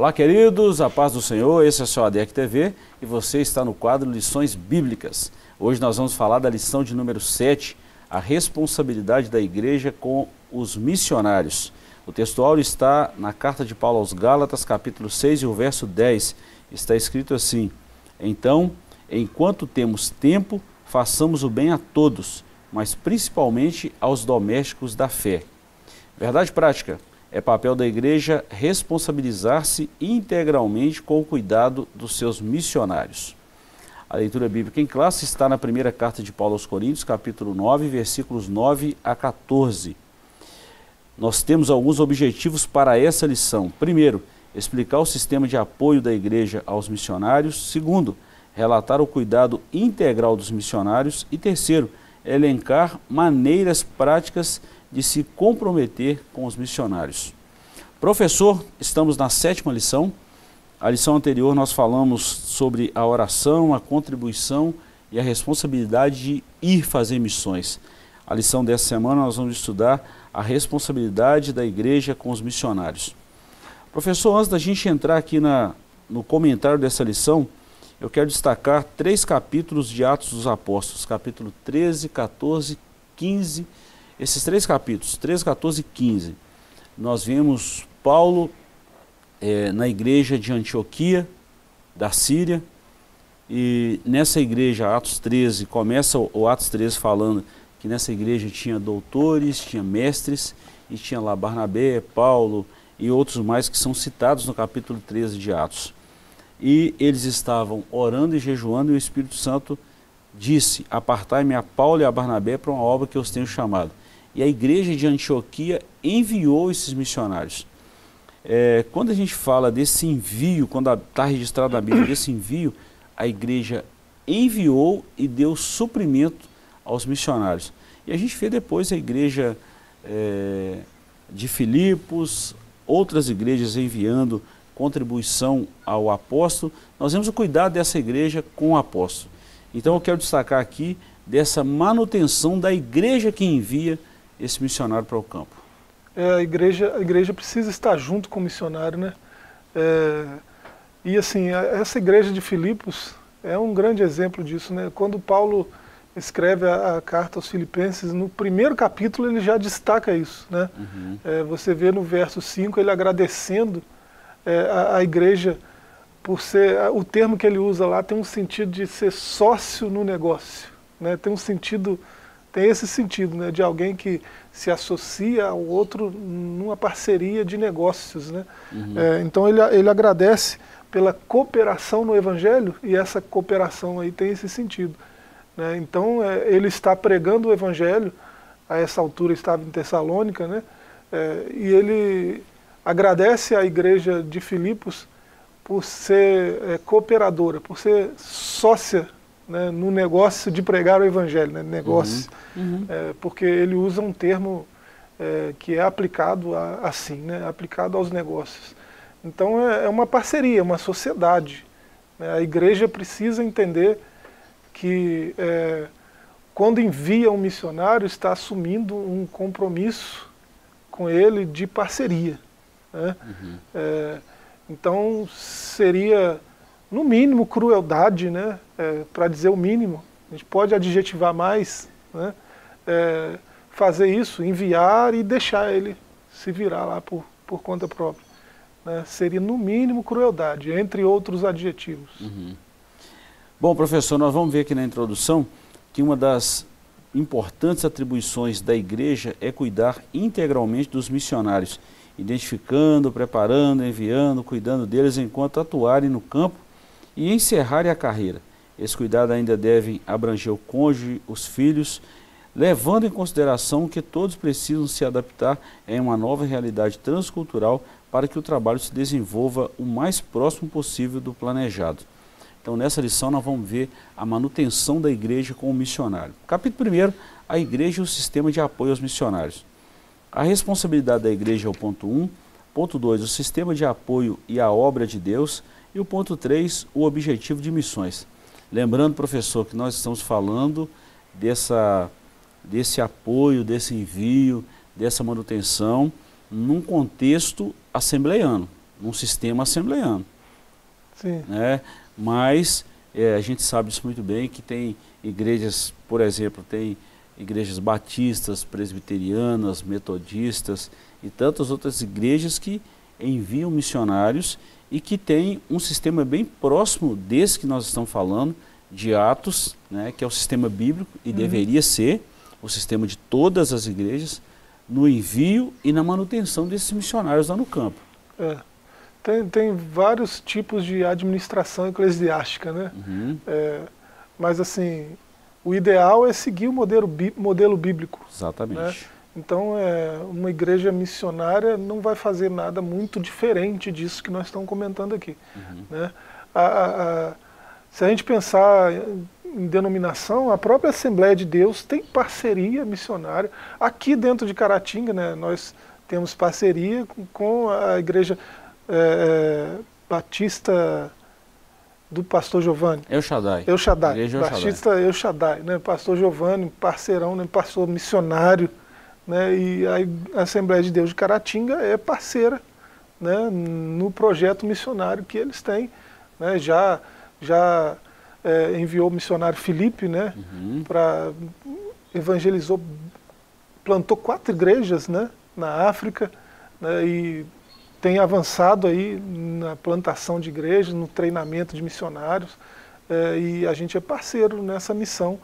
Olá, queridos, a paz do Senhor, esse é o seu ADEC TV e você está no quadro Lições Bíblicas. Hoje nós vamos falar da lição de número 7, a responsabilidade da igreja com os missionários. O textual está na carta de Paulo aos Gálatas, capítulo 6 e o verso 10. Está escrito assim: Então, enquanto temos tempo, façamos o bem a todos, mas principalmente aos domésticos da fé. Verdade prática. É papel da igreja responsabilizar-se integralmente com o cuidado dos seus missionários. A leitura bíblica em classe está na primeira carta de Paulo aos Coríntios, capítulo 9, versículos 9 a 14. Nós temos alguns objetivos para essa lição. Primeiro, explicar o sistema de apoio da igreja aos missionários. Segundo, relatar o cuidado integral dos missionários. E terceiro, elencar maneiras práticas de se comprometer com os missionários. Professor, estamos na sétima lição. A lição anterior nós falamos sobre a oração, a contribuição e a responsabilidade de ir fazer missões. A lição dessa semana nós vamos estudar a responsabilidade da igreja com os missionários. Professor, antes da gente entrar aqui na, no comentário dessa lição, eu quero destacar três capítulos de Atos dos Apóstolos, capítulo 13, 14, 15 esses três capítulos, 13, 14 e 15, nós vemos Paulo é, na igreja de Antioquia, da Síria, e nessa igreja, Atos 13, começa o Atos 13 falando que nessa igreja tinha doutores, tinha mestres, e tinha lá Barnabé, Paulo e outros mais que são citados no capítulo 13 de Atos. E eles estavam orando e jejuando, e o Espírito Santo disse: Apartai-me a Paulo e a Barnabé para uma obra que eu os tenho chamado e a igreja de Antioquia enviou esses missionários. É, quando a gente fala desse envio, quando está registrado na Bíblia desse envio, a igreja enviou e deu suprimento aos missionários. E a gente vê depois a igreja é, de Filipos, outras igrejas enviando contribuição ao apóstolo. Nós vemos o cuidado dessa igreja com o apóstolo. Então eu quero destacar aqui dessa manutenção da igreja que envia esse missionário para o campo? É, a, igreja, a igreja precisa estar junto com o missionário, né? É, e assim, essa igreja de Filipos é um grande exemplo disso, né? Quando Paulo escreve a, a carta aos filipenses, no primeiro capítulo ele já destaca isso, né? Uhum. É, você vê no verso 5 ele agradecendo é, a, a igreja por ser, o termo que ele usa lá tem um sentido de ser sócio no negócio, né? Tem um sentido tem esse sentido, né, de alguém que se associa ao outro numa parceria de negócios. Né? Uhum. É, então ele, ele agradece pela cooperação no Evangelho e essa cooperação aí tem esse sentido. Né? Então é, ele está pregando o Evangelho, a essa altura estava em Tessalônica, né? É, e ele agradece à igreja de Filipos por ser é, cooperadora, por ser sócia né, no negócio de pregar o evangelho, né, negócio, uhum. Uhum. É, porque ele usa um termo é, que é aplicado a, assim, né, aplicado aos negócios. Então é, é uma parceria, uma sociedade. Né, a igreja precisa entender que é, quando envia um missionário está assumindo um compromisso com ele de parceria. Né? Uhum. É, então seria no mínimo, crueldade, né? É, para dizer o mínimo. A gente pode adjetivar mais, né? É, fazer isso, enviar e deixar ele se virar lá por, por conta própria. Né? Seria, no mínimo, crueldade, entre outros adjetivos. Uhum. Bom, professor, nós vamos ver aqui na introdução que uma das importantes atribuições da igreja é cuidar integralmente dos missionários, identificando, preparando, enviando, cuidando deles enquanto atuarem no campo e encerrarem a carreira. Esse cuidado ainda deve abranger o cônjuge, os filhos, levando em consideração que todos precisam se adaptar em uma nova realidade transcultural para que o trabalho se desenvolva o mais próximo possível do planejado. Então, nessa lição, nós vamos ver a manutenção da igreja com o missionário. Capítulo 1, a igreja e o sistema de apoio aos missionários. A responsabilidade da igreja é o ponto 1. Ponto 2, o sistema de apoio e a obra de Deus. E o ponto 3, o objetivo de missões. Lembrando, professor, que nós estamos falando dessa, desse apoio, desse envio, dessa manutenção num contexto assembleiano. num sistema assembleiano. Sim. Né? Mas é, a gente sabe isso muito bem, que tem igrejas, por exemplo, tem igrejas batistas, presbiterianas, metodistas e tantas outras igrejas que enviam missionários e que tem um sistema bem próximo desse que nós estamos falando, de Atos, né, que é o sistema bíblico e uhum. deveria ser o sistema de todas as igrejas, no envio e na manutenção desses missionários lá no campo. É. Tem, tem vários tipos de administração eclesiástica, né? Uhum. É, mas assim, o ideal é seguir o modelo, modelo bíblico. Exatamente. Né? Então, é, uma igreja missionária não vai fazer nada muito diferente disso que nós estamos comentando aqui. Uhum. Né? A, a, a, se a gente pensar em denominação, a própria Assembleia de Deus tem parceria missionária. Aqui dentro de Caratinga, né, nós temos parceria com a igreja é, é Batista do pastor Giovanni. Eu Shaddai. Eu Shaddai. Igreja Batista Eu Shaddai, né? Pastor Giovanni, parceirão, né? pastor missionário, né? E a Assembleia de Deus de Caratinga é parceira, né? No projeto missionário que eles têm, né? Já já é, enviou o missionário Felipe, né? Uhum. Para evangelizou, plantou quatro igrejas, né? Na África, né? E tem avançado aí na plantação de igrejas, no treinamento de missionários, é, e a gente é parceiro nessa missão.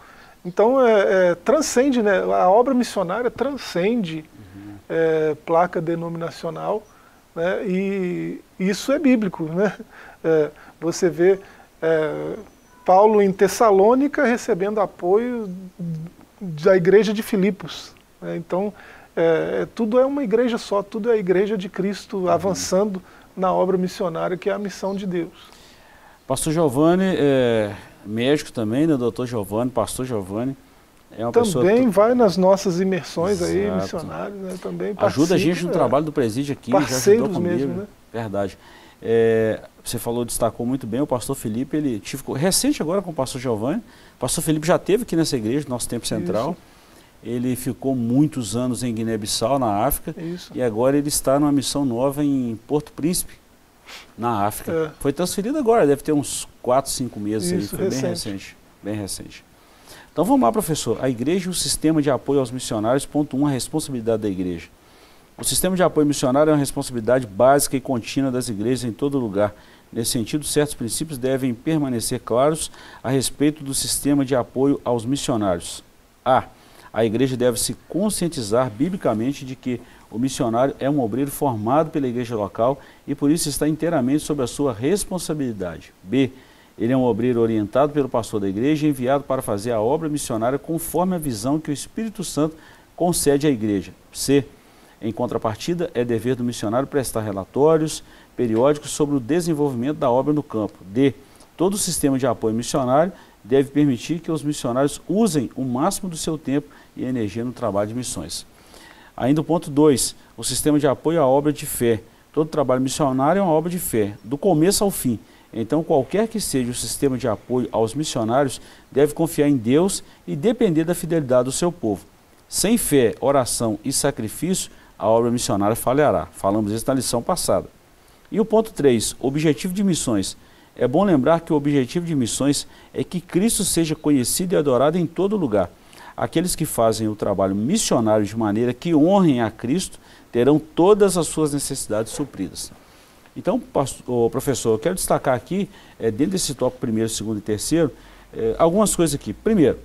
Então, é, é, transcende, né, a obra missionária transcende uhum. É, placa denominacional, né, e isso é bíblico. Né? É, você vê é, Paulo em Tessalônica recebendo apoio da igreja de Filipos. Né? Então, é, tudo é uma igreja só, tudo é a igreja de Cristo uhum. avançando na obra missionária que é a missão de Deus. Pastor Giovanni, médico também, né, doutor Giovanni, pastor Giovanni. É uma também vai nas nossas imersões Exato. aí, missionários, né? Também Ajuda a gente no é, trabalho do presídio aqui, parceiros já ajudou comigo. mesmo, né? Verdade. É, você falou, destacou muito bem, o pastor Felipe, ele tive, recente agora com o pastor Giovanni, o pastor Felipe já teve aqui nessa igreja, nosso tempo central. Isso. Ele ficou muitos anos em Guiné-Bissau, na África, Isso. e agora ele está numa missão nova em Porto Príncipe, na África. É. Foi transferido agora, deve ter uns 4, 5 meses Isso, aí, foi recente. bem recente. Bem recente. Então vamos lá, professor. A igreja e o sistema de apoio aos missionários, ponto 1, um, a responsabilidade da igreja. O sistema de apoio missionário é uma responsabilidade básica e contínua das igrejas em todo lugar. Nesse sentido, certos princípios devem permanecer claros a respeito do sistema de apoio aos missionários. A a igreja deve se conscientizar biblicamente de que o missionário é um obreiro formado pela igreja local e por isso está inteiramente sob a sua responsabilidade. B. Ele é um obreiro orientado pelo pastor da igreja e enviado para fazer a obra missionária conforme a visão que o Espírito Santo concede à igreja. C. Em contrapartida, é dever do missionário prestar relatórios periódicos sobre o desenvolvimento da obra no campo. D. Todo o sistema de apoio missionário deve permitir que os missionários usem o máximo do seu tempo e energia no trabalho de missões. Ainda o ponto 2, o sistema de apoio à obra de fé. Todo trabalho missionário é uma obra de fé, do começo ao fim. Então, qualquer que seja o sistema de apoio aos missionários, deve confiar em Deus e depender da fidelidade do seu povo. Sem fé, oração e sacrifício, a obra missionária falhará. Falamos isso na lição passada. E o ponto 3, objetivo de missões. É bom lembrar que o objetivo de missões é que Cristo seja conhecido e adorado em todo lugar. Aqueles que fazem o trabalho missionário de maneira que honrem a Cristo terão todas as suas necessidades supridas. Então, pastor, professor, eu quero destacar aqui, é, dentro desse tópico primeiro, segundo e terceiro, é, algumas coisas aqui. Primeiro,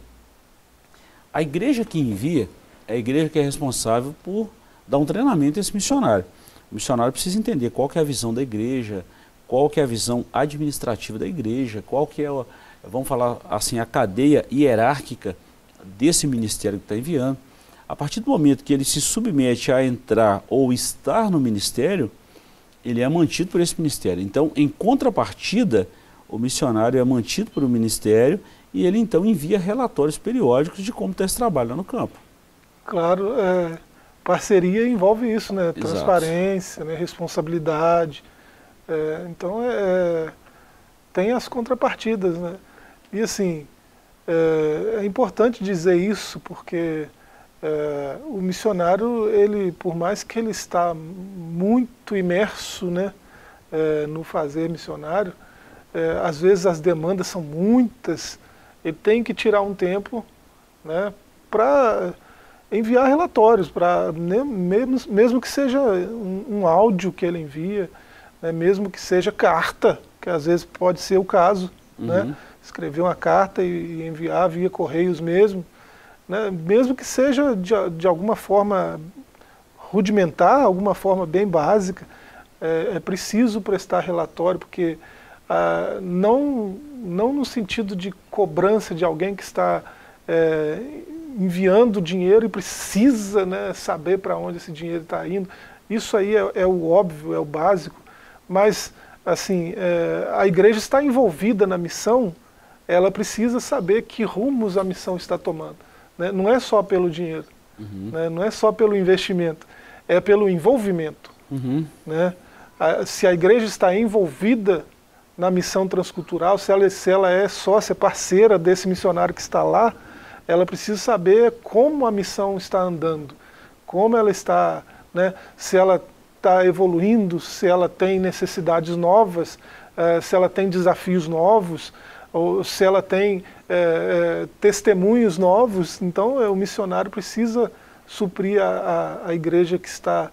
a igreja que envia é a igreja que é responsável por dar um treinamento a esse missionário. O missionário precisa entender qual que é a visão da igreja, qual que é a visão administrativa da igreja, qual que é, vamos falar assim, a cadeia hierárquica desse ministério que está enviando, a partir do momento que ele se submete a entrar ou estar no ministério, ele é mantido por esse ministério. Então, em contrapartida, o missionário é mantido por um ministério e ele então envia relatórios periódicos de como está esse trabalho lá no campo. Claro, é, parceria envolve isso, né? Transparência, né? responsabilidade. É, então, é, é, tem as contrapartidas, né? E assim, é, é importante dizer isso porque é, o missionário, ele, por mais que ele está muito imerso né, é, no fazer missionário, é, às vezes as demandas são muitas, ele tem que tirar um tempo né, para enviar relatórios, para né, mesmo, mesmo que seja um, um, áudio que ele envia, né, mesmo que seja carta, que às vezes pode ser o caso, né, uhum. né, escrever uma carta e, enviar via correios mesmo, né, mesmo que seja de, de alguma forma rudimentar, alguma forma bem básica, é, é preciso prestar relatório, porque ah, não, não no sentido de cobrança de alguém que está é, enviando dinheiro e precisa né, saber para onde esse dinheiro está indo. Isso aí é, é, o óbvio, é o básico, mas assim é, a igreja está envolvida na missão, ela precisa saber que rumos a missão está tomando. Né? Não é só pelo dinheiro, uhum. né? não é só pelo investimento, é pelo envolvimento. Uhum. Né? se a igreja está envolvida na missão transcultural, se ela, se ela é sócia, parceira desse missionário que está lá, ela precisa saber como a missão está andando, como ela está, né, se ela está evoluindo, se ela tem necessidades novas, eh, se ela tem desafios novos, ou se ela tem eh, eh, testemunhos novos. Então, o missionário precisa suprir a, a, a igreja que está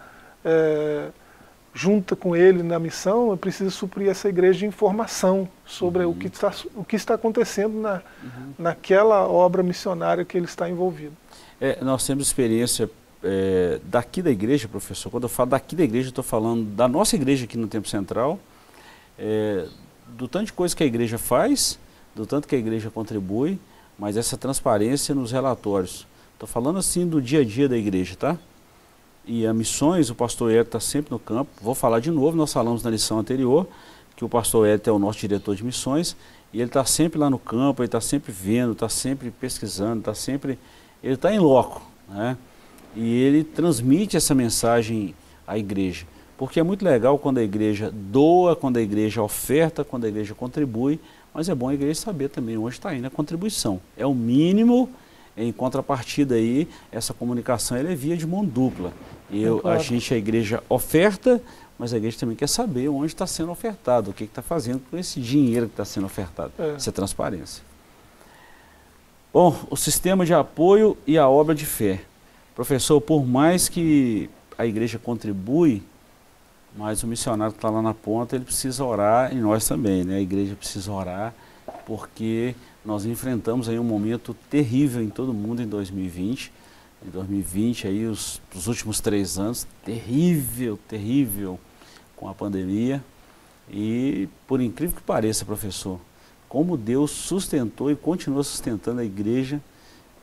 junta com ele na missão, eu preciso suprir essa igreja de informação sobre uhum. o, que está, o que está acontecendo na, uhum. naquela obra missionária que ele está envolvido. É, nós temos experiência é, daqui da igreja, professor. Quando eu falo daqui da igreja, estou falando da nossa igreja aqui no Tempo Central, é, do tanto de coisa que a igreja faz, do tanto que a igreja contribui, mas essa transparência nos relatórios. Estou falando assim do dia a dia da igreja, tá? e a missões, o pastor Hélio está sempre no campo. Vou falar de novo, nós falamos na lição anterior, que o pastor Hélio é o nosso diretor de missões, e ele está sempre lá no campo, ele está sempre vendo, está sempre pesquisando, está sempre. Ele está em loco, né? E ele transmite essa mensagem à igreja. Porque é muito legal quando a igreja doa, quando a igreja oferta, quando a igreja contribui, mas é bom a igreja saber também onde está indo a contribuição. É o mínimo, em contrapartida aí, essa comunicação é via de mão dupla. Eu, a gente, a igreja oferta, mas a igreja também quer saber onde está sendo ofertado, o que está fazendo com esse dinheiro que está sendo ofertado. É. Isso é transparência. Bom, o sistema de apoio e a obra de fé. Professor, por mais que a igreja contribui, mas o missionário que está lá na ponta, ele precisa orar, e nós também, né? A igreja precisa orar, porque nós enfrentamos aí um momento terrível em todo mundo em 2020 em 2020, aí os, os últimos três anos, terrível, terrível com a pandemia. E por incrível que pareça, professor, como Deus sustentou e continua sustentando a igreja,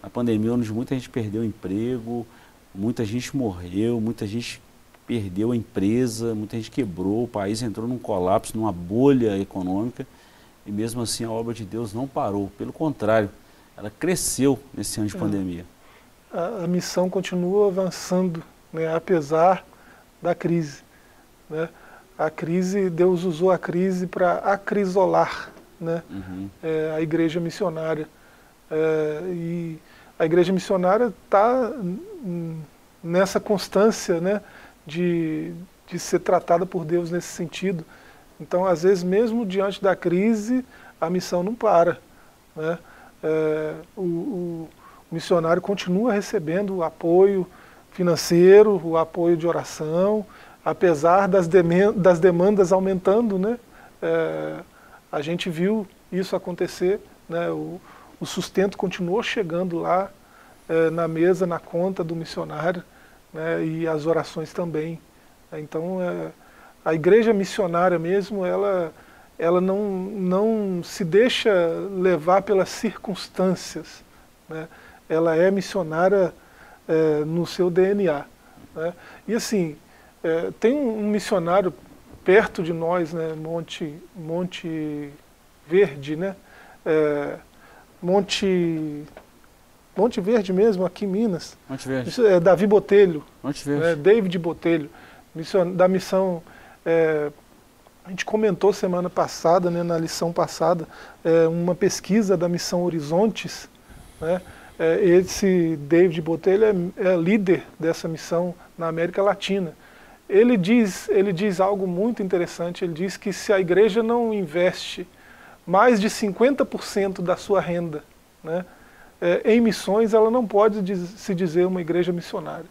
a pandemia onde muita gente perdeu o emprego, muita gente morreu, muita gente perdeu a empresa, muita gente quebrou, o país entrou num colapso, numa bolha econômica, e mesmo assim a obra de Deus não parou, pelo contrário, ela cresceu nesse ano de é. pandemia a, a missão continua avançando, né, apesar da crise. Né? A crise, Deus usou a crise para acrisolar né, uhum. é, a igreja missionária. É, e a igreja missionária está nessa constância né, de, de ser tratada por Deus nesse sentido. Então, às vezes, mesmo diante da crise, a missão não para. Né? É, o, o missionário continua recebendo o apoio financeiro, o apoio de oração, apesar das, das demandas aumentando, né? É, a gente viu isso acontecer, né? o, o sustento continuou chegando lá é, na mesa, na conta do missionário, né? e as orações também. Então, é, a igreja missionária mesmo, ela, ela não, não se deixa levar pelas circunstâncias. Né? ela é missionária é, no seu DNA. Né? E assim, é, tem um missionário perto de nós, né, Monte, Monte Verde, né? É, Monte, Monte Verde mesmo, aqui em Minas. Monte Verde. Isso é Davi Botelho. Monte Verde. Né, David Botelho, mission, da missão... É, a gente comentou semana passada, né, na lição passada, é, uma pesquisa da missão Horizontes, né, é, esse David Botelho é, é líder dessa missão na América Latina. ele diz, ele diz algo muito interessante, ele diz que se a igreja não investe mais de 50% da sua renda né, é, em missões, ela não pode diz, se dizer uma igreja missionária.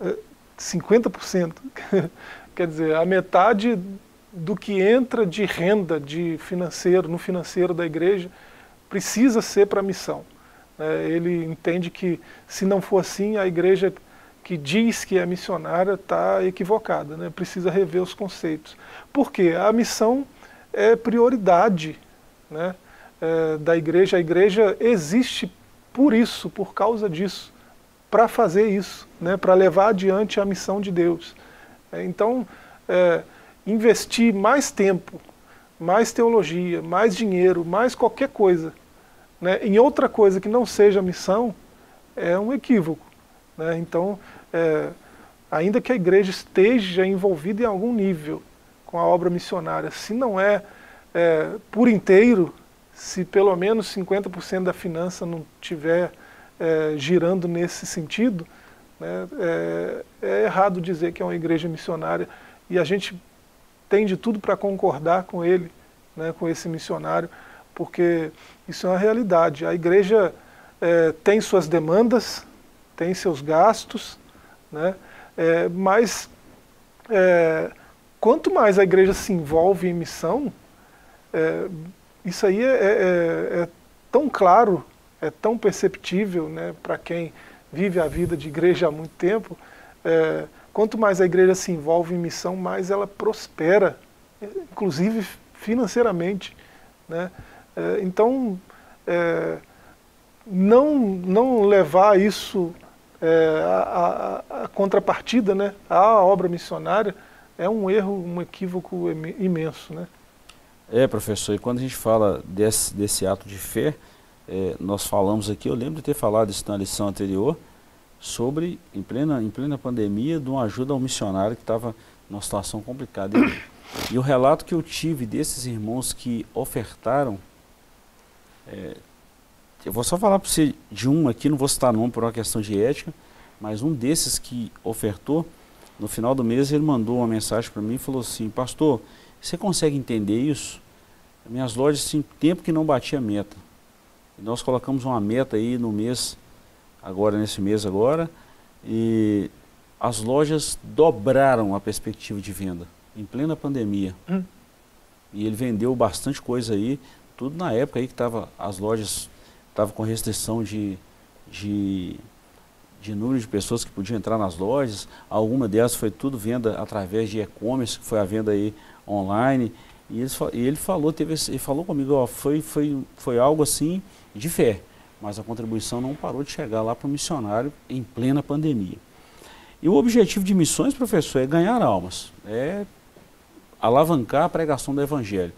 É, 50%. Quer dizer, a metade do que entra de renda de financeiro, no financeiro da igreja, precisa ser para a missão. É, ele entende que, se não for assim, a igreja que diz que é missionária está equivocada, né? precisa rever os conceitos. Por quê? A missão é prioridade né? É, da igreja. A igreja existe por isso, por causa disso, para fazer isso, né? para levar adiante a missão de Deus. É, então, é, investir mais tempo, mais teologia, mais dinheiro, mais qualquer coisa né, em outra coisa que não seja missão, é um equívoco. Né? Então, é, ainda que a igreja esteja envolvida em algum nível com a obra missionária, se não é, é por inteiro, se pelo menos 50% da finança não estiver é, girando nesse sentido, né, é, é, errado dizer que é uma igreja missionária e a gente tem de tudo para concordar com ele, né, com esse missionário, porque isso é uma realidade. A igreja é, tem suas demandas, tem seus gastos, né? Mas quanto mais a igreja se envolve em missão, isso aí é, é, é, tão claro, é tão perceptível né, para quem vive a vida de igreja há muito tempo. quanto mais a igreja se envolve em missão, mais ela prospera, inclusive financeiramente. Né? É, então, é, não, não levar isso é, a, a, a, contrapartida né, à obra missionária é um erro, um equívoco imenso. Né? É, professor, e quando a gente fala desse, desse ato de fé, é, nós falamos aqui, eu lembro de ter falado isso na lição anterior, sobre, em plena, em plena pandemia, de uma ajuda ao missionário que estava numa situação complicada. E, e o relato que eu tive desses irmãos que ofertaram é, eu vou só falar para você de um aqui, não vou citar nome por uma questão de ética, mas um desses que ofertou, no final do mês ele mandou uma mensagem para mim e falou assim, pastor, você consegue entender isso? Minhas lojas tinham tempo que não batia meta. E nós colocamos uma meta aí no mês, agora nesse mês agora, e as lojas dobraram a perspectiva de venda, em plena pandemia. Hum. E ele vendeu bastante coisa aí, tudo na época aí que tava, as lojas estavam com restrição de, de, de número de pessoas que podiam entrar nas lojas. Alguma delas foi tudo venda através de e-commerce, que foi a venda aí online. E, eles, e ele falou, teve, ele falou comigo, ó, foi, foi, foi algo assim de fé, mas a contribuição não parou de chegar lá para o missionário em plena pandemia. E o objetivo de missões, professor, é ganhar almas, é alavancar a pregação do Evangelho.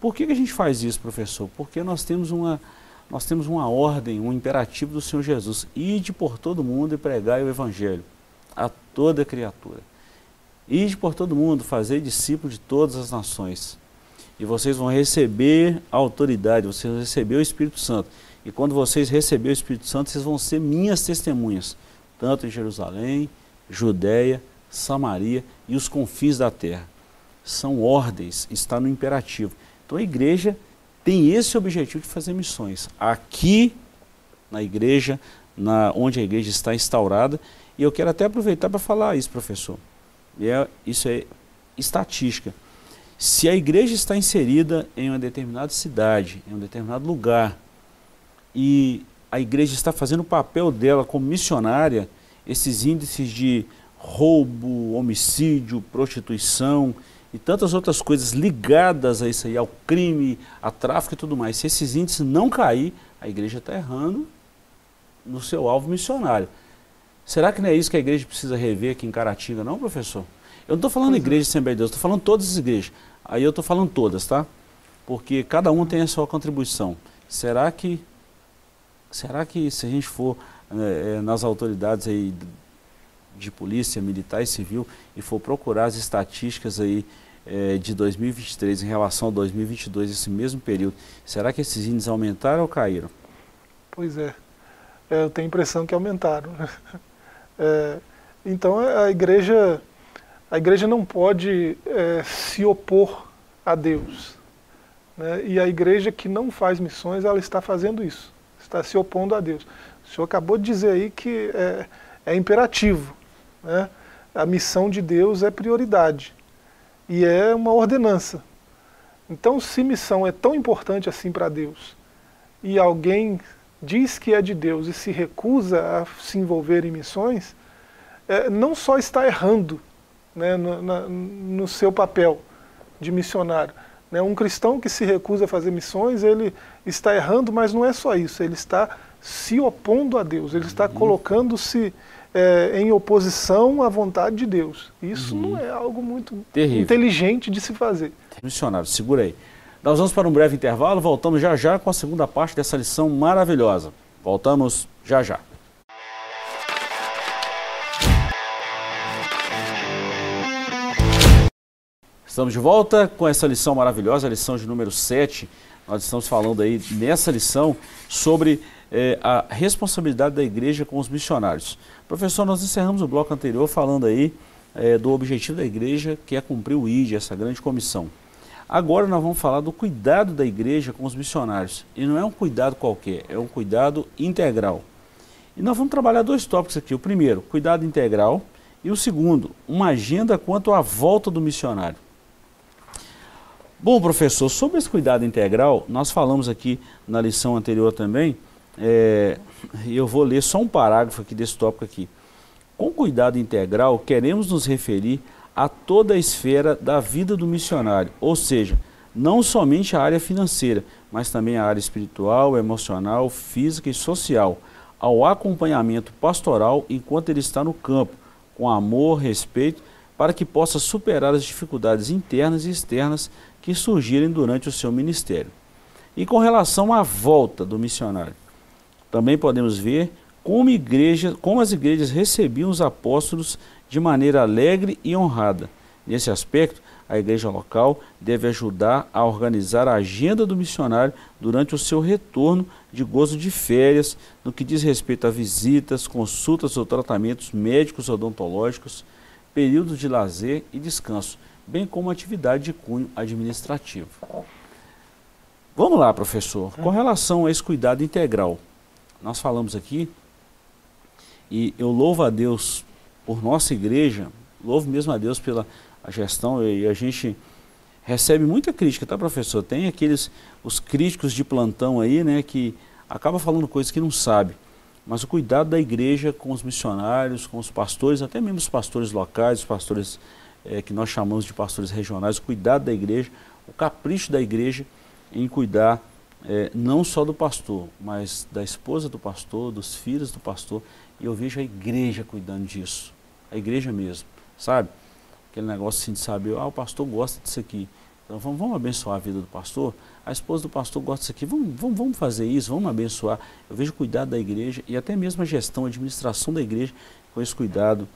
Por que, que a gente faz isso, professor? Porque nós temos uma, nós temos uma ordem, um imperativo do Senhor Jesus. Ide por todo mundo e pregai o Evangelho a toda criatura. Ide por todo mundo, fazer discípulo de todas as nações. E vocês vão receber a autoridade, vocês vão receber o Espírito Santo. E quando vocês receberem o Espírito Santo, vocês vão ser minhas testemunhas, tanto em Jerusalém, Judéia, Samaria e os confins da terra. São ordens, está no imperativo. Então a igreja tem esse objetivo de fazer missões. Aqui na igreja, na, onde a igreja está instaurada, e eu quero até aproveitar para falar isso, professor. É, isso é estatística. Se a igreja está inserida em uma determinada cidade, em um determinado lugar, e a igreja está fazendo o papel dela como missionária, esses índices de roubo, homicídio, prostituição, e tantas outras coisas ligadas a isso aí, ao crime, a tráfico e tudo mais. Se esses índices não cair, a igreja está errando no seu alvo missionário. Será que não é isso que a igreja precisa rever aqui em Caratinga, não, professor? Eu não estou falando pois igreja de Assembleia de Deus, estou falando todas as igrejas. Aí eu estou falando todas, tá? Porque cada um tem a sua contribuição. Será que, será que se a gente for é, nas autoridades aí de polícia militar e civil e for procurar as estatísticas aí é, de 2023 em relação a 2022, esse mesmo período, será que esses índices aumentaram ou caíram? Pois é, é eu tenho a impressão que aumentaram. É, então a igreja, A igreja não pode é, se opor a Deus. Né? E a igreja que não faz missões, ela está fazendo isso, está se opondo a Deus. O senhor acabou de dizer aí que é, é imperativo. Né? A missão de Deus é prioridade. E é uma ordenança. Então, se missão é tão importante assim para Deus, e alguém diz que é de Deus e se recusa a se envolver em missões, é, não só está errando né, no, na, no seu papel de missionário. Né, um cristão que se recusa a fazer missões, ele está errando, mas não é só isso, ele está se opondo a Deus, ele está uhum. colocando-se é, em oposição à vontade de Deus. Isso uhum. não é algo muito Terrível. inteligente de se fazer. Missionário, segura aí. Nós vamos para um breve intervalo, voltamos já já com a segunda parte dessa lição maravilhosa. Voltamos já já. Estamos de volta com essa lição maravilhosa, a lição de número 7. Nós estamos falando aí nessa lição sobre eh, a responsabilidade da igreja com os missionários. Professor, nós encerramos o bloco anterior falando aí eh, do objetivo da igreja, que é cumprir o ID, essa grande comissão. Agora nós vamos falar do cuidado da igreja com os missionários. E não é um cuidado qualquer, é um cuidado integral. E nós vamos trabalhar dois tópicos aqui. O primeiro, cuidado integral. E o segundo, uma agenda quanto à volta do missionário. Bom, professor, sobre esse cuidado integral, nós falamos aqui na lição anterior também, é, eu vou ler só um parágrafo aqui desse tópico aqui. Com cuidado integral, queremos nos referir a toda a esfera da vida do missionário, ou seja, não somente a área financeira, mas também a área espiritual, emocional, física e social, ao acompanhamento pastoral enquanto ele está no campo, com amor, respeito, para que possa superar as dificuldades internas e externas que surgirem durante o seu ministério. E com relação à volta do missionário, também podemos ver como, igreja, como as igrejas recebiam os apóstolos de maneira alegre e honrada. Nesse aspecto, a igreja local deve ajudar a organizar a agenda do missionário durante o seu retorno de gozo de férias, no que diz respeito a visitas, consultas ou tratamentos médicos odontológicos, períodos de lazer e descanso, bem como atividade de cunho administrativo. Vamos lá, professor. Com relação a esse cuidado integral, nós falamos aqui, e eu louvo a Deus por nossa igreja, louvo mesmo a Deus pela a gestão e a gente recebe muita crítica, tá professor? Tem aqueles, os críticos de plantão aí, né, que acaba falando coisas que não sabe. Mas o cuidado da igreja com os missionários, com os pastores, até mesmo os pastores locais, os pastores é, que nós chamamos de pastores regionais, o cuidado da igreja, o capricho da igreja em cuidar é, não só do pastor, mas da esposa do pastor, dos filhos do pastor, e eu vejo a igreja cuidando disso a igreja mesmo, sabe? Aquele negócio assim de saber, ah, o pastor gosta disso aqui. Então vamos, vamos abençoar a vida do pastor. A esposa do pastor gosta disso aqui, vamos, vamos, vamos fazer isso, vamos abençoar. Eu vejo cuidado da igreja e até mesmo a gestão, a administração da igreja com esse cuidado,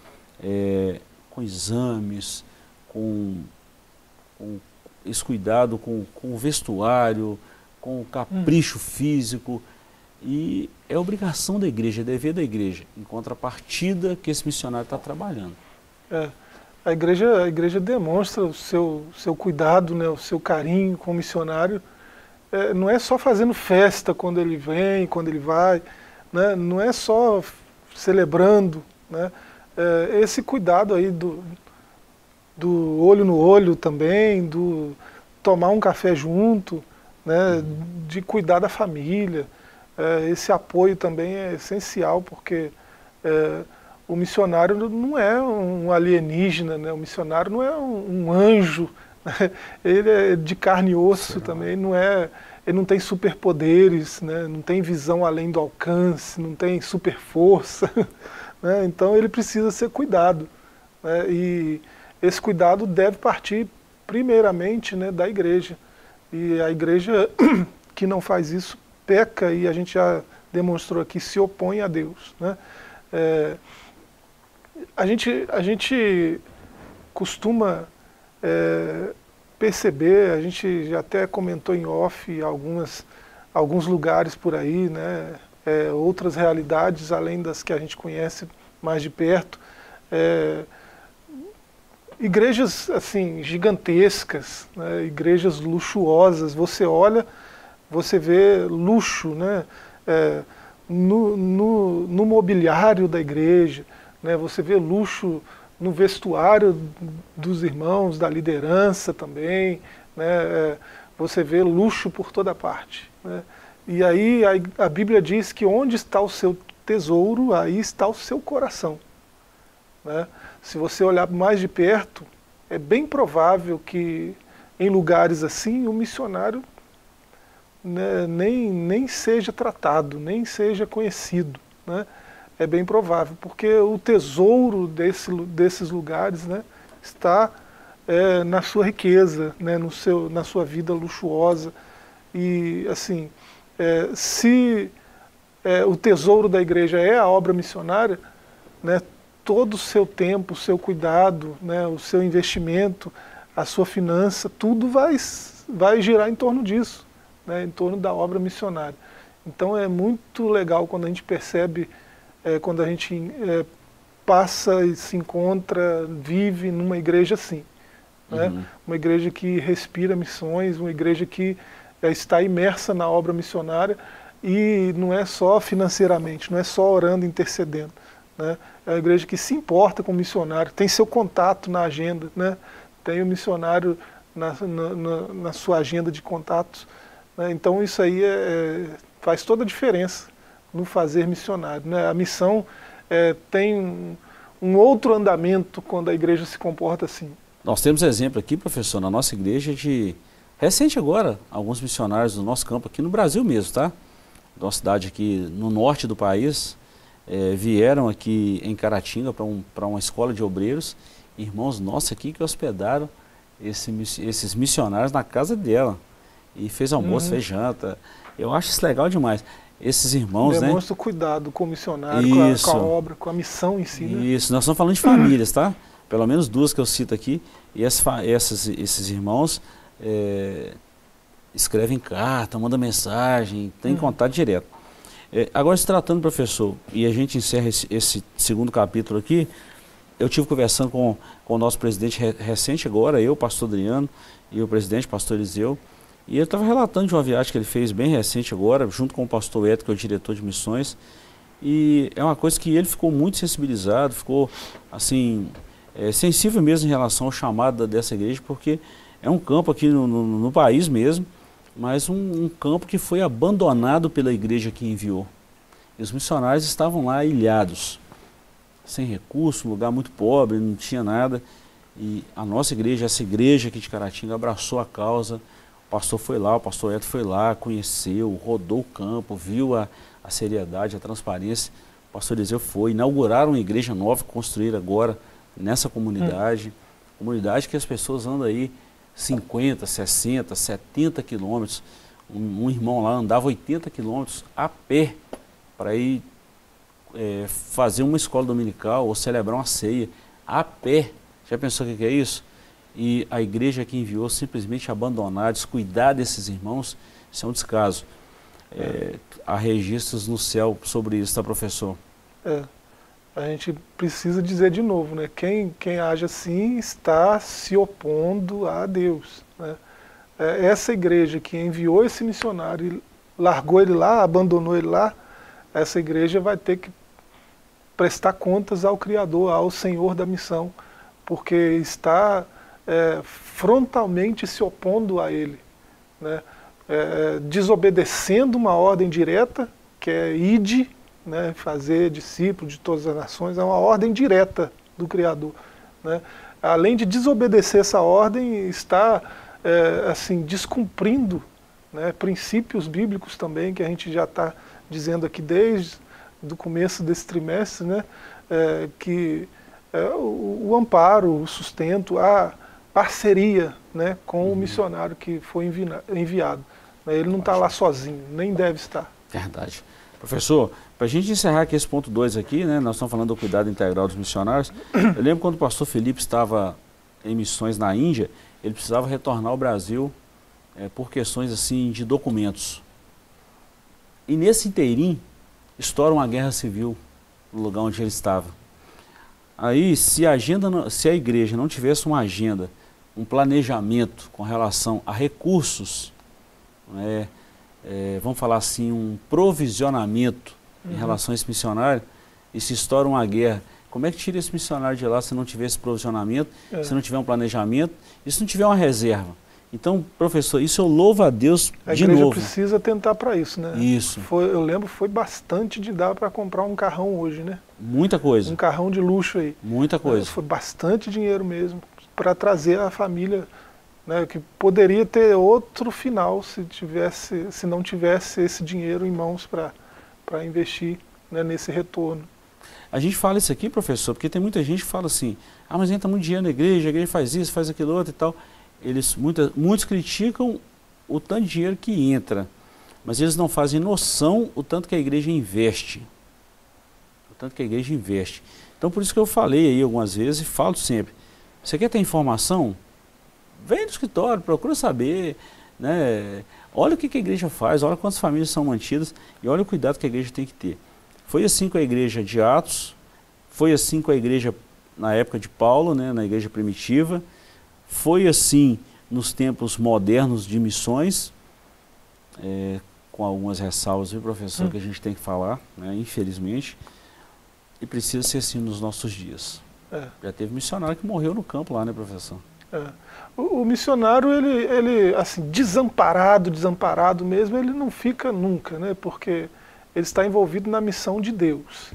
é, com exames, com, com esse cuidado com, com o vestuário, com o capricho hum. físico. E é obrigação da igreja, é dever da igreja, em contrapartida que esse missionário está trabalhando. É, a, igreja, a igreja demonstra o seu, seu cuidado, né, o seu carinho com o missionário. É, não é só fazendo festa quando ele vem, quando ele vai, né, não é só celebrando. Né, é, esse cuidado aí do, do olho no olho também, do tomar um café junto, né, de cuidar da família é, esse apoio também é essencial, porque é, o missionário não é um alienígena, né? o missionário não é um, um anjo, né? ele é de carne e osso Sim, também, não é, ele não tem superpoderes, né? não tem visão além do alcance, não tem super força, né? então ele precisa ser cuidado. Né? E esse cuidado deve partir primeiramente né, da igreja. E a igreja que não faz isso peca e a gente já demonstrou aqui, se opõe a Deus. Né? É, a, gente, a gente costuma é, perceber, a gente já até comentou em off algumas, alguns lugares por aí, né? É, outras realidades além das que a gente conhece mais de perto. É, igrejas assim gigantescas, né, igrejas luxuosas. Você olha, você vê luxo, né? É, no, no, no, mobiliário da igreja, né? você vê luxo no vestuário dos irmãos, da liderança também, né? É, você vê luxo por toda parte. Né? E aí a, a Bíblia diz que onde está o seu tesouro, aí está o seu coração. Né? Se você olhar mais de perto, é bem provável que em lugares assim o missionário né, nem, nem seja tratado, nem seja conhecido. Né? É bem provável, porque o tesouro desse, desses lugares né, está é, na sua riqueza, né, no seu, na sua vida luxuosa. E assim, é, se é, o tesouro da igreja é a obra missionária, né, todo o seu tempo, o seu cuidado, né, o seu investimento, a sua finança, tudo vai, vai girar em torno disso, né, em torno da obra missionária. Então é muito legal quando a gente percebe, é, quando a gente é, passa e se encontra, vive numa igreja assim. Né? Uhum. Uma igreja que respira missões, uma igreja que é, está imersa na obra missionária e não é só financeiramente, não é só orando, intercedendo. Né? É uma igreja que se importa com o missionário, tem seu contato na agenda, né? tem o missionário na, na, na sua agenda de contatos. Né? Então isso aí é, é, faz toda a diferença no fazer missionário. Né? A missão é, tem um, outro andamento quando a igreja se comporta assim. Nós temos exemplo aqui, professor, na nossa igreja de recente agora, alguns missionários do nosso campo aqui no Brasil mesmo, tá? De uma cidade aqui no norte do país, é, vieram aqui em Caratinga para um, uma escola de obreiros, irmãos nossos aqui que hospedaram esse, esses missionários na casa dela. E fez almoço, uhum. fez janta. Eu acho isso legal demais. Esses irmãos, Demonstra né? Demonstra cuidado com o missionário, com a, com a, obra, com a missão em si. Né? Isso, nós estamos falando de famílias, tá? Pelo menos duas que eu cito aqui. E esses, esses irmãos é, escrevem carta, mandam mensagem, tem uhum. contato direto. É, agora, se tratando, professor, e a gente encerra esse, esse, segundo capítulo aqui, eu tive conversando com, com o nosso presidente re, recente agora, eu, pastor Adriano, e o presidente, pastor Eliseu, e ele estava relatando de uma viagem que ele fez bem recente agora, junto com o pastor Eto, que é o diretor de missões, e é uma coisa que ele ficou muito sensibilizado, ficou, assim, é, sensível mesmo em relação ao chamado dessa igreja, porque é um campo aqui no, no, no país mesmo, mas um, um, campo que foi abandonado pela igreja que enviou. E os missionários estavam lá ilhados, sem recurso, um lugar muito pobre, não tinha nada. E a nossa igreja, essa igreja aqui de Caratinga, abraçou a causa. O pastor foi lá, o pastor Eto foi lá, conheceu, rodou o campo, viu a, a seriedade, a transparência. O pastor Eliseu foi, inauguraram uma igreja nova, construíram agora nessa comunidade. Hum. Comunidade que as pessoas andam aí 50, 60, 70 quilômetros. Um, um, irmão lá andava 80 quilômetros a pé para ir é, fazer uma escola dominical ou celebrar uma ceia a pé. Já pensou o que é isso? E a igreja que enviou simplesmente abandonar, descuidar desses irmãos, isso é um descaso. É, há registros no céu sobre isso, tá, professor? É a gente precisa dizer de novo, né? Quem, quem age assim está se opondo a Deus. Né? É, essa igreja que enviou esse missionário largou ele lá, abandonou ele lá, essa igreja vai ter que prestar contas ao Criador, ao Senhor da missão, porque está é, frontalmente se opondo a Ele, né? É, desobedecendo uma ordem direta, que é ide, né, fazer discípulo de todas as nações, é uma ordem direta do Criador. Né? Além de desobedecer essa ordem, está é, assim descumprindo né, princípios bíblicos também, que a gente já está dizendo aqui desde o começo desse trimestre, né, é, que é, o, o, amparo, o sustento, a parceria né, com uhum. o missionário que foi enviado. Né, ele não está lá sozinho, nem deve estar. Verdade. Professor, para a gente encerrar aqui esse ponto 2 aqui, né, nós estamos falando do cuidado integral dos missionários. Eu lembro quando o pastor Felipe estava em missões na Índia, ele precisava retornar ao Brasil é, por questões assim de documentos. E nesse inteirinho, estoura uma guerra civil no lugar onde ele estava. Aí, se a, agenda, se a igreja não tivesse uma agenda, um planejamento com relação a recursos, é, é, vamos falar assim, um provisionamento uhum. em relação a esse missionário, e se estoura uma guerra, como é que tira esse missionário de lá se não tiver esse provisionamento, é. se não tiver um planejamento, e se não tiver uma reserva? Então, professor, isso eu louvo a Deus a de novo. A igreja precisa tentar para isso, né? Isso. Foi, eu lembro, foi bastante de dar para comprar um carrão hoje, né? Muita coisa. Um carrão de luxo aí. Muita coisa. É, foi bastante dinheiro mesmo para trazer a família, né? Que poderia ter outro final se tivesse, se não tivesse esse dinheiro em mãos para investir né, nesse retorno. A gente fala isso aqui, professor, porque tem muita gente que fala assim, ah, mas entra muito dinheiro na igreja, a igreja faz isso, faz aquilo outro e tal eles muitos criticam o tanto de dinheiro que entra, mas eles não fazem noção o tanto que a igreja investe. O tanto que a igreja investe. Então por isso que eu falei aí algumas vezes e falo sempre. Você quer ter informação? Vem no escritório, procura saber, né? Olha o que, que a igreja faz, olha quantas famílias são mantidas e olha o cuidado que a igreja tem que ter. Foi assim com a igreja de Atos, foi assim com a igreja na época de Paulo, né, na igreja primitiva, foi assim nos tempos modernos de missões, é, com algumas ressalvas, viu, professor, hum. que a gente tem que falar, né, infelizmente, e precisa ser assim nos nossos dias. É. Já teve missionário que morreu no campo lá, né, professor? É. O, o, missionário, ele, ele, assim, desamparado, desamparado mesmo, ele não fica nunca, né, porque ele está envolvido na missão de Deus.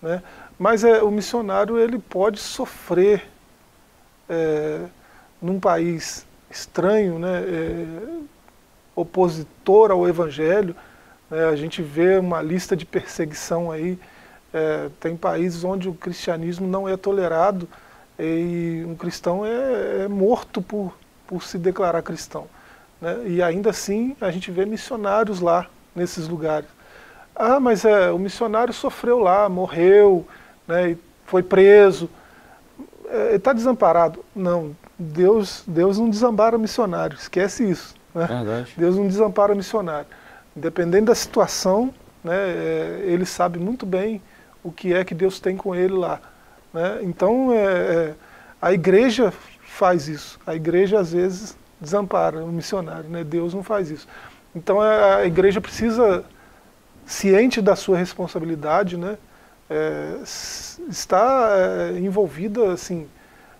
Né? Mas é, o missionário, ele pode sofrer é, num país estranho, né, é, opositor ao Evangelho, né, a gente vê uma lista de perseguição aí, é, tem países onde o cristianismo não é tolerado e um cristão é, é morto por, por se declarar cristão. Né, e ainda assim a gente vê missionários lá, nesses lugares. Ah, mas é, o missionário sofreu lá, morreu, né, foi preso, é, está desamparado. Não, Deus, Deus não desampara missionário, esquece isso. Né? Deus não desampara missionário. Independente da situação, né, é, ele sabe muito bem o que é que Deus tem com ele lá. Né? Então, é, é, a igreja faz isso. A igreja, às vezes, desampara o missionário. Né? Deus não faz isso. Então, é, a igreja precisa, ciente da sua responsabilidade, né, é, está é, envolvida assim,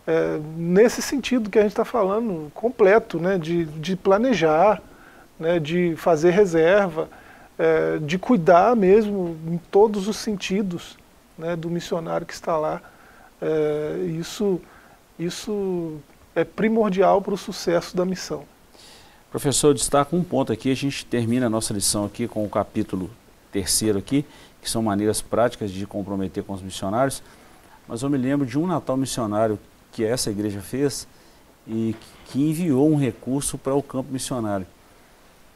é, nesse sentido que a gente está falando, completo, né, de, de planejar, né, de fazer reserva, é, de cuidar mesmo em todos os sentidos né, do missionário que está lá. É, isso, isso é primordial para o sucesso da missão. Professor, eu destaco um ponto aqui, a gente termina a nossa lição aqui com o capítulo terceiro aqui, que são maneiras práticas de comprometer com os missionários, mas eu me lembro de um Natal missionário que essa igreja fez e que enviou um recurso para o campo missionário.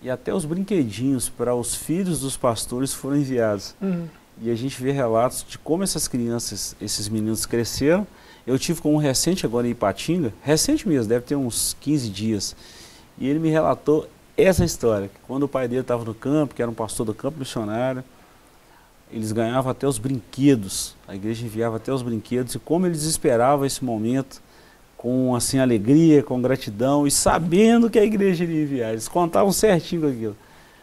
E até os brinquedinhos para os filhos dos pastores foram enviados. Uhum. E a gente vê relatos de como essas crianças, esses meninos cresceram. Eu tive com um recente agora em Ipatinga, recente mesmo, deve ter uns 15 dias. E ele me relatou essa história, que quando o pai dele estava no campo, que era um pastor do campo missionário, eles ganhavam até os brinquedos, a igreja enviava até os brinquedos, e como eles esperavam esse momento, com assim alegria, com gratidão, e sabendo que a igreja iria enviar, eles contavam certinho com aquilo.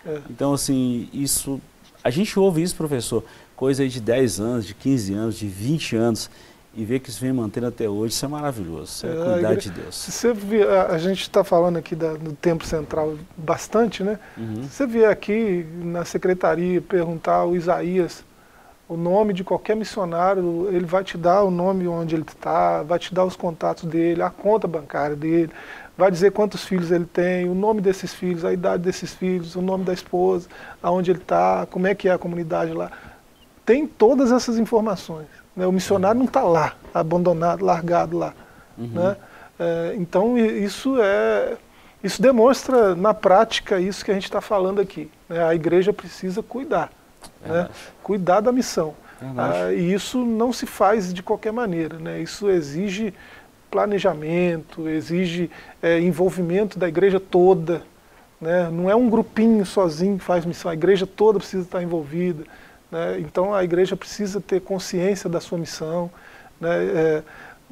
É. Então assim, isso, a gente ouve isso professor, coisa aí de 10 anos, de 15 anos, de 20 anos, e ver que isso vem mantendo até hoje, isso é maravilhoso, isso é, é cuidar de Deus. Se você a, a gente está falando aqui da, do tempo central bastante, né? Uhum. Se você vier aqui na secretaria perguntar ao Isaías o nome de qualquer missionário, ele vai te dar o nome onde ele está, vai te dar os contatos dele, a conta bancária dele, vai dizer quantos filhos ele tem, o nome desses filhos, a idade desses filhos, o nome da esposa, aonde ele está, como é que é a comunidade lá. Tem todas essas informações. Né? O missionário não está lá, abandonado, largado lá. Uhum. Né? É, então isso é isso demonstra na prática isso que a gente está falando aqui. Né? A igreja precisa cuidar, né? cuidar da missão. Ah, e isso não se faz de qualquer maneira. Né? Isso exige planejamento, exige é, envolvimento da igreja toda. Né? Não é um grupinho sozinho que faz missão, a igreja toda precisa estar envolvida. Né? Então a igreja precisa ter consciência da sua missão, Né? É,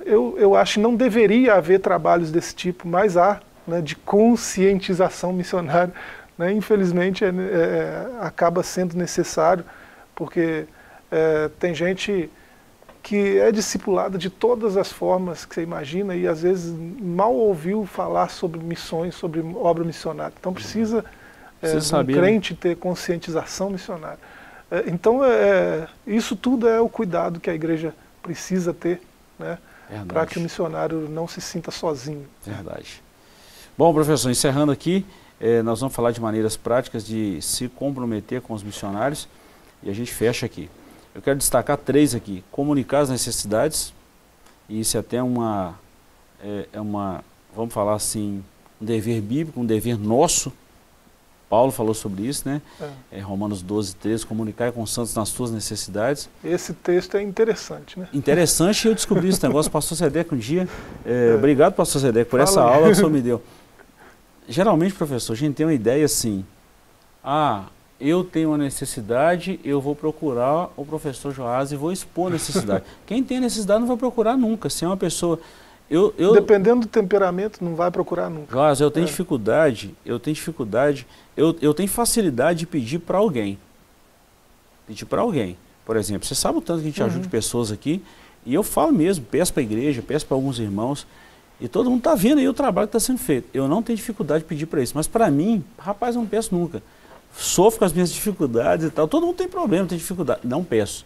eu, eu acho que não deveria haver trabalhos desse tipo, mas há, né, de conscientização missionária. Né? Infelizmente, é, é, acaba sendo necessário, porque é, tem gente que é discipulada de todas as formas que você imagina e às vezes mal ouviu falar sobre missões, sobre obra missionária. Então precisa é, um né? crente ter conscientização missionária. É, então é, isso tudo é o cuidado que a igreja precisa ter, né, para que o missionário não se sinta sozinho. Verdade. Bom, professor, encerrando aqui, é, nós vamos falar de maneiras práticas de se comprometer com os missionários e a gente fecha aqui. Eu quero destacar três aqui. Comunicar as necessidades, e isso é até uma, é, é uma, vamos falar assim, um dever bíblico, um dever nosso. Paulo falou sobre isso, né? É. É, Romanos 12, 13, comunicar com os santos nas suas necessidades. Esse texto é interessante, né? Interessante, e eu descobri esse negócio, pastor Sedeco, um dia. É, é. Obrigado, pastor Sedeco, por Fala essa aula que o senhor me deu. Geralmente, professor, a gente tem uma ideia assim, ah, eu tenho uma necessidade, eu vou procurar o professor Joás e vou expor a necessidade. Quem tem necessidade não vai procurar nunca. Se é uma pessoa. Eu, eu, Dependendo do temperamento, não vai procurar nunca. Joás, eu tenho é. dificuldade, eu tenho dificuldade, eu, eu tenho facilidade de pedir para alguém. Pedir para alguém. Por exemplo, você sabe o tanto que a gente uhum. ajuda pessoas aqui, e eu falo mesmo, peço para a igreja, peço para alguns irmãos, e todo mundo está vendo aí o trabalho que está sendo feito. Eu não tenho dificuldade de pedir para isso, mas para mim, rapaz, eu não peço nunca sofro com as minhas dificuldades e tal. Todo mundo tem problema, tem dificuldade. Não peço.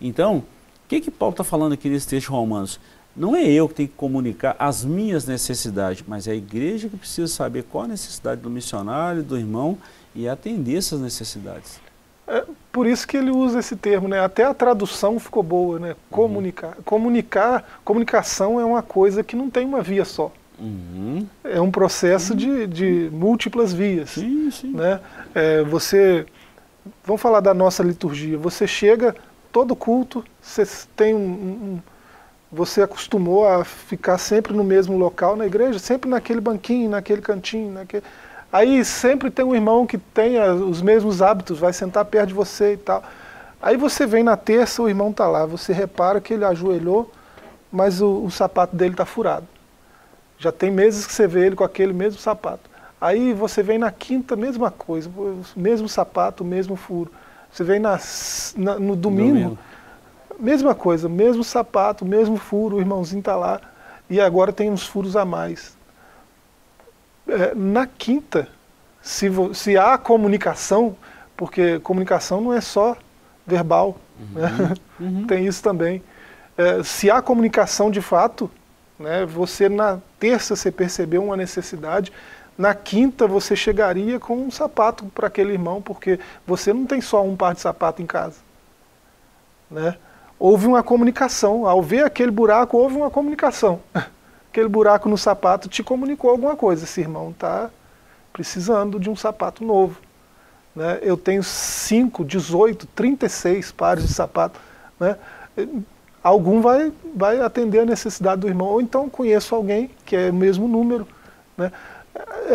Então, o que, que Paulo está falando aqui nesse texto de Romanos? Não é eu que tenho que comunicar as minhas necessidades, mas é a igreja que precisa saber qual a necessidade do missionário, do irmão e atender essas necessidades. É por isso que ele usa esse termo, né? Até a tradução ficou boa, né? Comunicar. Uhum. Comunicar, comunicação é uma coisa que não tem uma via só. Uhum. É um processo uhum. de, de múltiplas vias. Sim, sim. Né? É, você, vamos falar da nossa liturgia. Você chega todo culto, você tem um, um, você acostumou a ficar sempre no mesmo local na igreja, sempre naquele banquinho, naquele cantinho, naquele. Aí sempre tem um irmão que tem os mesmos hábitos, vai sentar perto de você e tal. Aí você vem na terça, o irmão está lá, você repara que ele ajoelhou, mas o, o sapato dele está furado. Já tem meses que você vê ele com aquele mesmo sapato. Aí você vem na quinta, mesma coisa, mesmo sapato, mesmo furo. Você vem na, na no domingo, domingo, mesma coisa, mesmo sapato, mesmo furo, o irmãozinho está lá. E agora tem uns furos a mais. É, na quinta, se, se há comunicação, porque comunicação não é só verbal, uhum, né? uhum. tem isso também. É, se há comunicação de fato, né? Você na terça você percebeu uma necessidade, na quinta você chegaria com um sapato para aquele irmão, porque você não tem só um par de sapato em casa. Né? Houve uma comunicação, ao ver aquele buraco, houve uma comunicação. Aquele buraco no sapato te comunicou alguma coisa. Esse irmão está precisando de um sapato novo. Né? Eu tenho 5, 18, 36 pares de sapato. Né? algum vai, vai atender a necessidade do irmão, ou então conheço alguém que é o mesmo número. Né?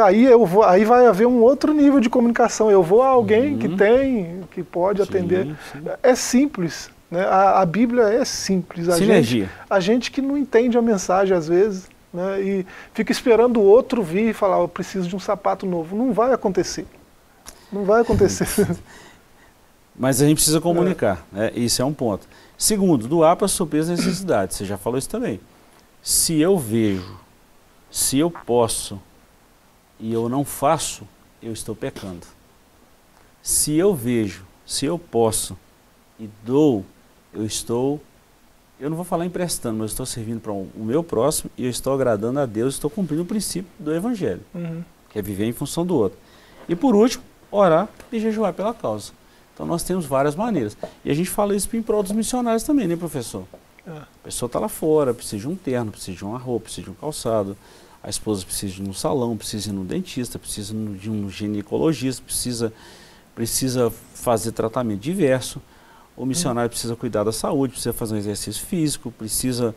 Aí, eu vou, aí vai haver um outro nível de comunicação. Eu vou a alguém uhum. que tem, que pode sim, atender. Sim. É simples. Né? A, a, Bíblia é simples. A Sinergia. gente, a gente que não entende a mensagem às vezes né? e fica esperando o outro vir e falar: Eu preciso de um sapato novo. Não vai acontecer. Não vai acontecer. Mas a gente precisa comunicar. É. Né? Isso é um ponto. Segundo, doar para suprir as necessidades. Você já falou isso também. Se eu vejo, se eu posso e eu não faço, eu estou pecando. Se eu vejo, se eu posso e dou, eu estou, eu não vou falar emprestando, mas estou servindo para o meu próximo e eu estou agradando a Deus, estou cumprindo o princípio do Evangelho, uhum. que é viver em função do outro. E por último, orar e jejuar pela causa. Então nós temos várias maneiras. E a gente fala isso em prol dos missionários também, né, professor? É. A pessoa está lá fora, precisa de um terno, precisa de uma roupa, precisa de um calçado. A esposa precisa de um salão, precisa ir no dentista, precisa de um ginecologista, precisa, precisa fazer tratamento diverso. O missionário precisa cuidar da saúde, precisa fazer um exercício físico, precisa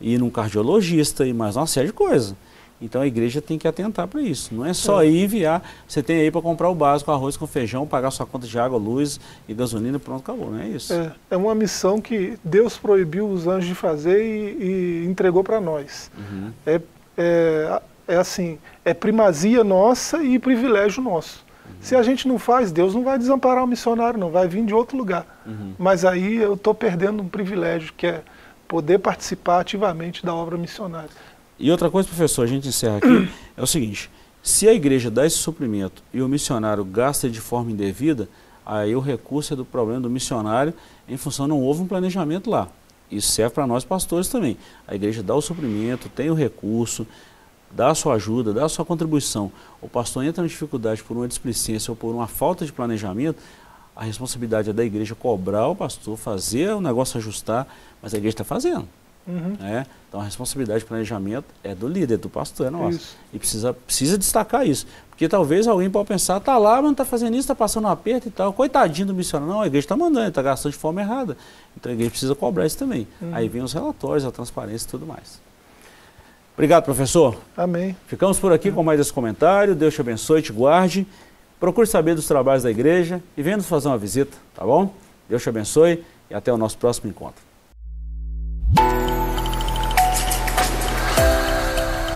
ir num cardiologista e mais uma série de coisas. Então a igreja tem que atentar para isso. Não é só é. ir enviar. Você tem aí para comprar o básico, arroz com feijão, pagar sua conta de água, luz e gasolina, pronto, acabou. Não é isso. É, é uma missão que Deus proibiu os anjos de fazer e, e entregou para nós. Uhum. É, é, é assim, é primazia nossa e privilégio nosso. Se a gente não faz, Deus não vai desamparar o missionário, não vai vir de outro lugar. Uhum. Mas aí eu estou perdendo um privilégio que é poder participar ativamente da obra missionária. E outra coisa, professor, a gente encerra aqui, é o seguinte, se a igreja dá esse suprimento e o missionário gasta de forma indevida, aí o recurso é do problema do missionário em função não houve um planejamento lá. Isso serve para nós pastores também. A igreja dá o suprimento, tem o recurso, dá a sua ajuda, dá a sua contribuição. O pastor entra em dificuldade por uma displicência ou por uma falta de planejamento, a responsabilidade é da igreja cobrar o pastor, fazer o negócio ajustar, mas a igreja está fazendo. Uhum. Né? Então a responsabilidade de planejamento é do líder, do pastor, é nossa. Isso. E precisa, precisa destacar isso. Porque talvez alguém pode pensar, está lá, mas não está fazendo isso, está passando um aperto e tal. Coitadinho do missionário. Não, a igreja está mandando, está gastando de forma errada. Então a igreja precisa cobrar isso também. Uhum. Aí vem os relatórios, a transparência e tudo mais. Obrigado, professor. Amém. Ficamos por aqui com mais esse comentário. Deus te abençoe, te guarde. Procure saber dos trabalhos da igreja e venha nos fazer uma visita, tá bom? Deus te abençoe e até o nosso próximo encontro.